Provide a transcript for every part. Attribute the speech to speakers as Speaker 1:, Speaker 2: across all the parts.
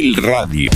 Speaker 1: Radio.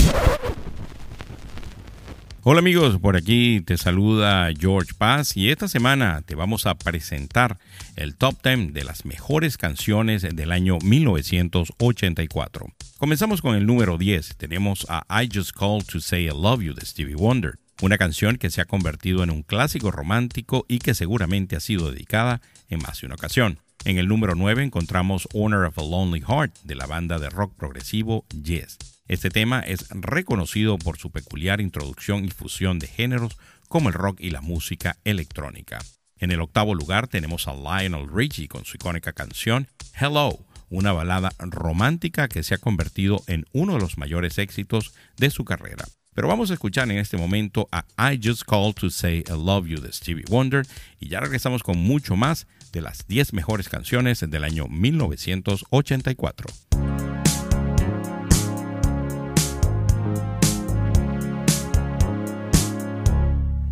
Speaker 2: Hola amigos, por aquí te saluda George Paz y esta semana te vamos a presentar el top 10 de las mejores canciones del año 1984. Comenzamos con el número 10, tenemos a I Just Called to Say I Love You de Stevie Wonder, una canción que se ha convertido en un clásico romántico y que seguramente ha sido dedicada en más de una ocasión. En el número 9 encontramos Honor of a Lonely Heart de la banda de rock progresivo Yes. Este tema es reconocido por su peculiar introducción y fusión de géneros como el rock y la música electrónica. En el octavo lugar tenemos a Lionel Richie con su icónica canción Hello, una balada romántica que se ha convertido en uno de los mayores éxitos de su carrera. Pero vamos a escuchar en este momento a I Just Called to Say I Love You de Stevie Wonder y ya regresamos con mucho más de las 10 mejores canciones del año 1984.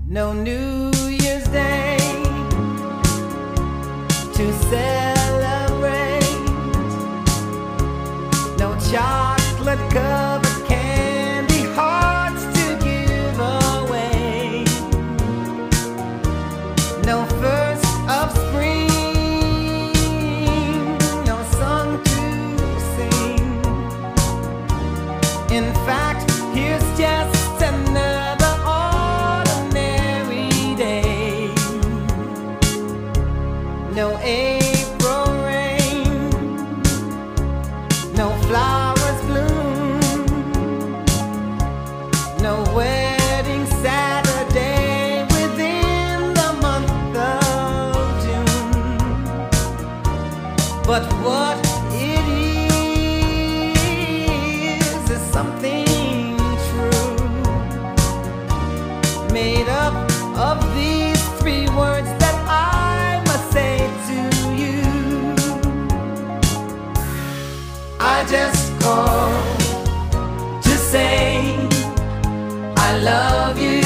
Speaker 3: No New Year's Day to But what it is is something true, made up of these three words that I must say to you. I just called to say I love you.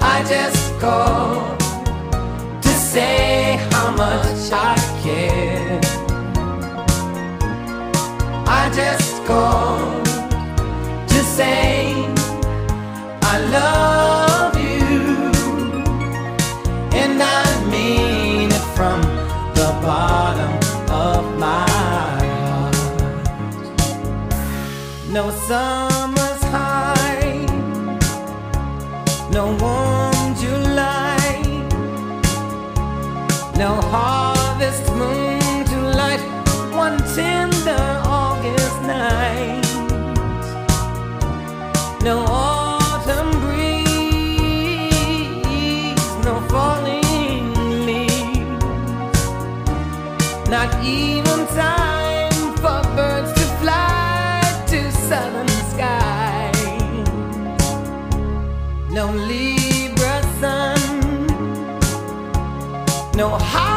Speaker 3: I just called to say how much just to say I love you, and I mean it from the bottom of my heart. No summer's no Halloween,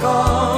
Speaker 3: just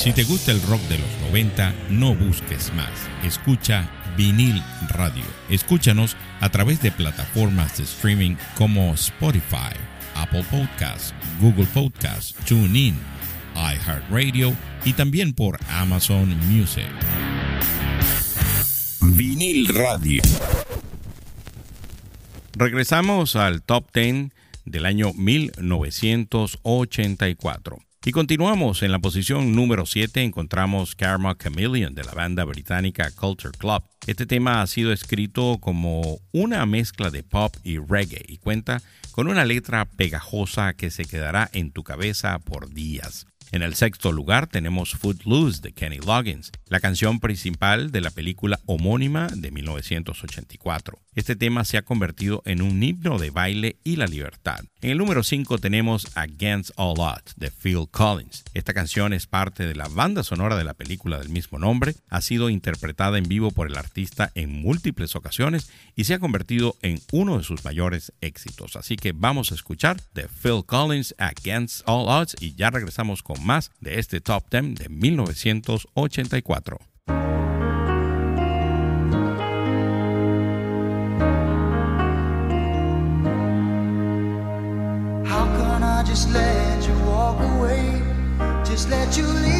Speaker 2: Si te gusta el rock de los 90, no busques más. Escucha Vinil Radio. Escúchanos a través de plataformas de streaming como Spotify, Apple Podcasts, Google Podcasts, TuneIn, iHeartRadio y también por Amazon Music. Vinil Radio. Regresamos al top 10 del año 1984. Y continuamos en la posición número 7 encontramos Karma Chameleon de la banda británica Culture Club. Este tema ha sido escrito como una mezcla de pop y reggae y cuenta con una letra pegajosa que se quedará en tu cabeza por días. En el sexto lugar tenemos Footloose de Kenny Loggins, la canción principal de la película homónima de 1984. Este tema se ha convertido en un himno de baile y la libertad. En el número 5 tenemos Against All Odds de Phil Collins. Esta canción es parte de la banda sonora de la película del mismo nombre, ha sido interpretada en vivo por el artista en múltiples ocasiones y se ha convertido en uno de sus mayores éxitos. Así que vamos a escuchar de Phil Collins Against All Odds y ya regresamos con más de este Top 10 de 1984.
Speaker 4: Just let you leave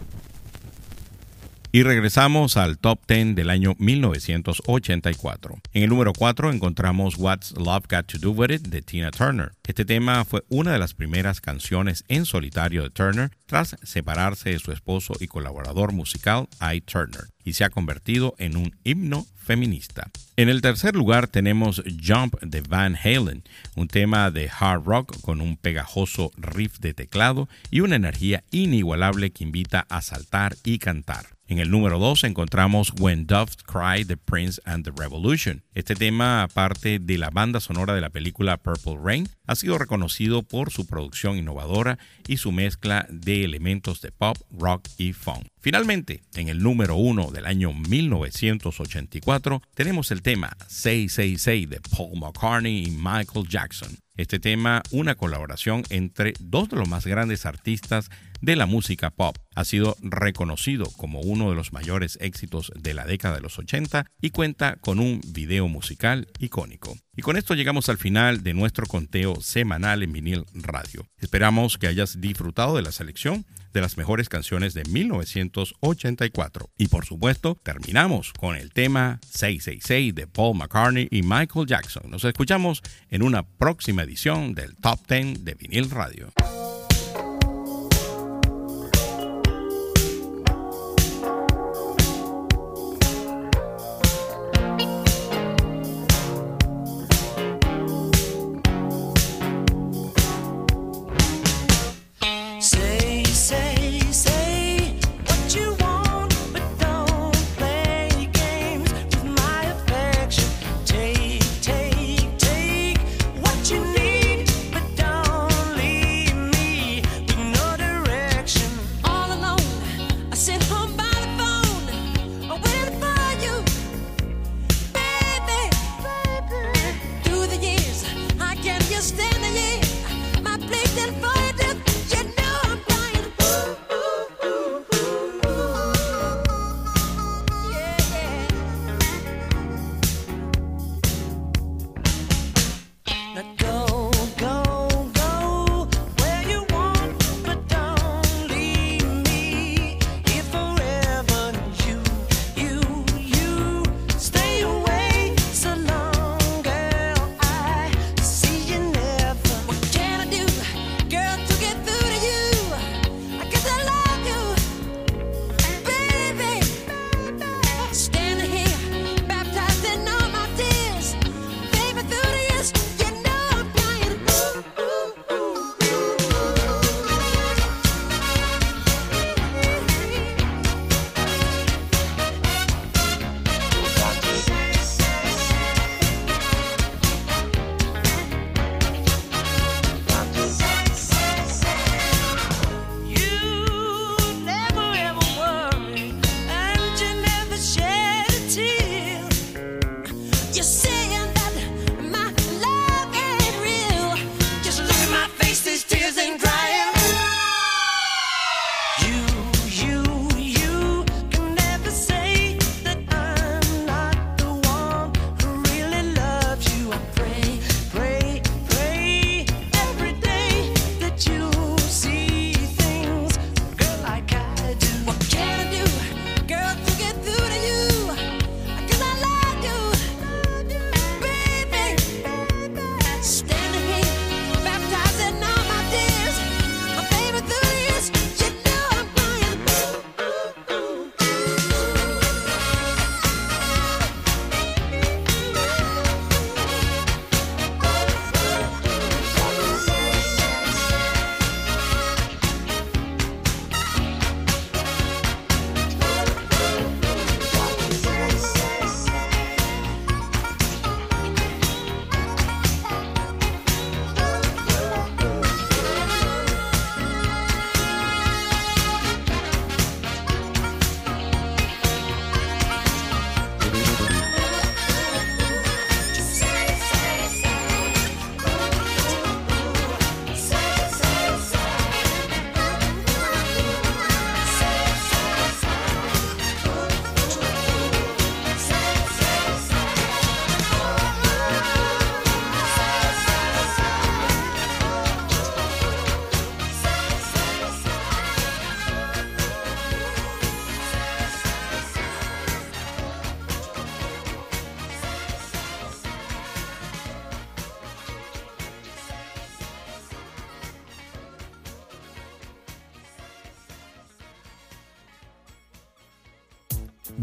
Speaker 2: Y regresamos al top 10 del año 1984. En el número 4 encontramos What's Love Got to Do With It de Tina Turner. Este tema fue una de las primeras canciones en solitario de Turner tras separarse de su esposo y colaborador musical Ike Turner y se ha convertido en un himno feminista. En el tercer lugar tenemos Jump de Van Halen, un tema de hard rock con un pegajoso riff de teclado y una energía inigualable que invita a saltar y cantar. En el número 2 encontramos When Doves Cry, The Prince and the Revolution. Este tema, aparte de la banda sonora de la película Purple Rain, ha sido reconocido por su producción innovadora y su mezcla de elementos de pop, rock y funk. Finalmente, en el número 1 del año 1984, tenemos el tema 666 de Paul McCartney y Michael Jackson. Este tema, una colaboración entre dos de los más grandes artistas de la música pop. Ha sido reconocido como uno de los mayores éxitos de la década de los 80 y cuenta con un video musical icónico. Y con esto llegamos al final de nuestro conteo semanal en vinil radio. Esperamos que hayas disfrutado de la selección de las mejores canciones de 1984. Y por supuesto, terminamos con el tema 666 de Paul McCartney y Michael Jackson. Nos escuchamos en una próxima edición del Top 10 de vinil radio.